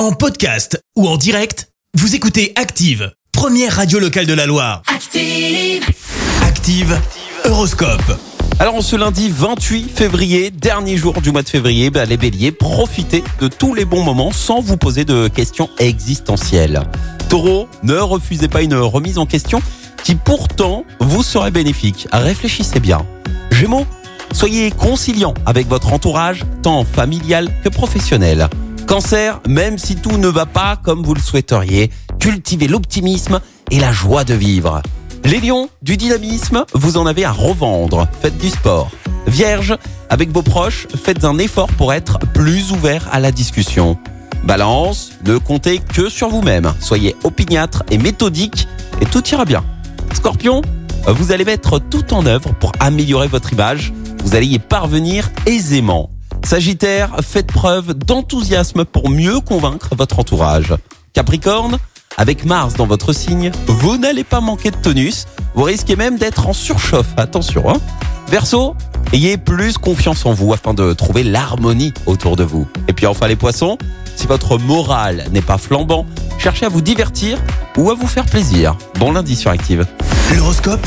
En podcast ou en direct, vous écoutez Active, première radio locale de la Loire. Active. Active, Horoscope. Alors en ce lundi 28 février, dernier jour du mois de février, bah, les béliers, profitez de tous les bons moments sans vous poser de questions existentielles. Taureau, ne refusez pas une remise en question qui pourtant vous serait bénéfique. Réfléchissez bien. Gémeaux, soyez conciliant avec votre entourage, tant familial que professionnel. Cancer, même si tout ne va pas comme vous le souhaiteriez, cultivez l'optimisme et la joie de vivre. Les du dynamisme, vous en avez à revendre. Faites du sport. Vierge, avec vos proches, faites un effort pour être plus ouvert à la discussion. Balance, ne comptez que sur vous-même. Soyez opiniâtre et méthodique et tout ira bien. Scorpion, vous allez mettre tout en œuvre pour améliorer votre image. Vous allez y parvenir aisément. Sagittaire, faites preuve d'enthousiasme pour mieux convaincre votre entourage. Capricorne, avec Mars dans votre signe, vous n'allez pas manquer de tonus. Vous risquez même d'être en surchauffe. Attention, hein. Verseau, ayez plus confiance en vous afin de trouver l'harmonie autour de vous. Et puis enfin les poissons, si votre morale n'est pas flambant, cherchez à vous divertir ou à vous faire plaisir. Bon lundi sur Active. L'horoscope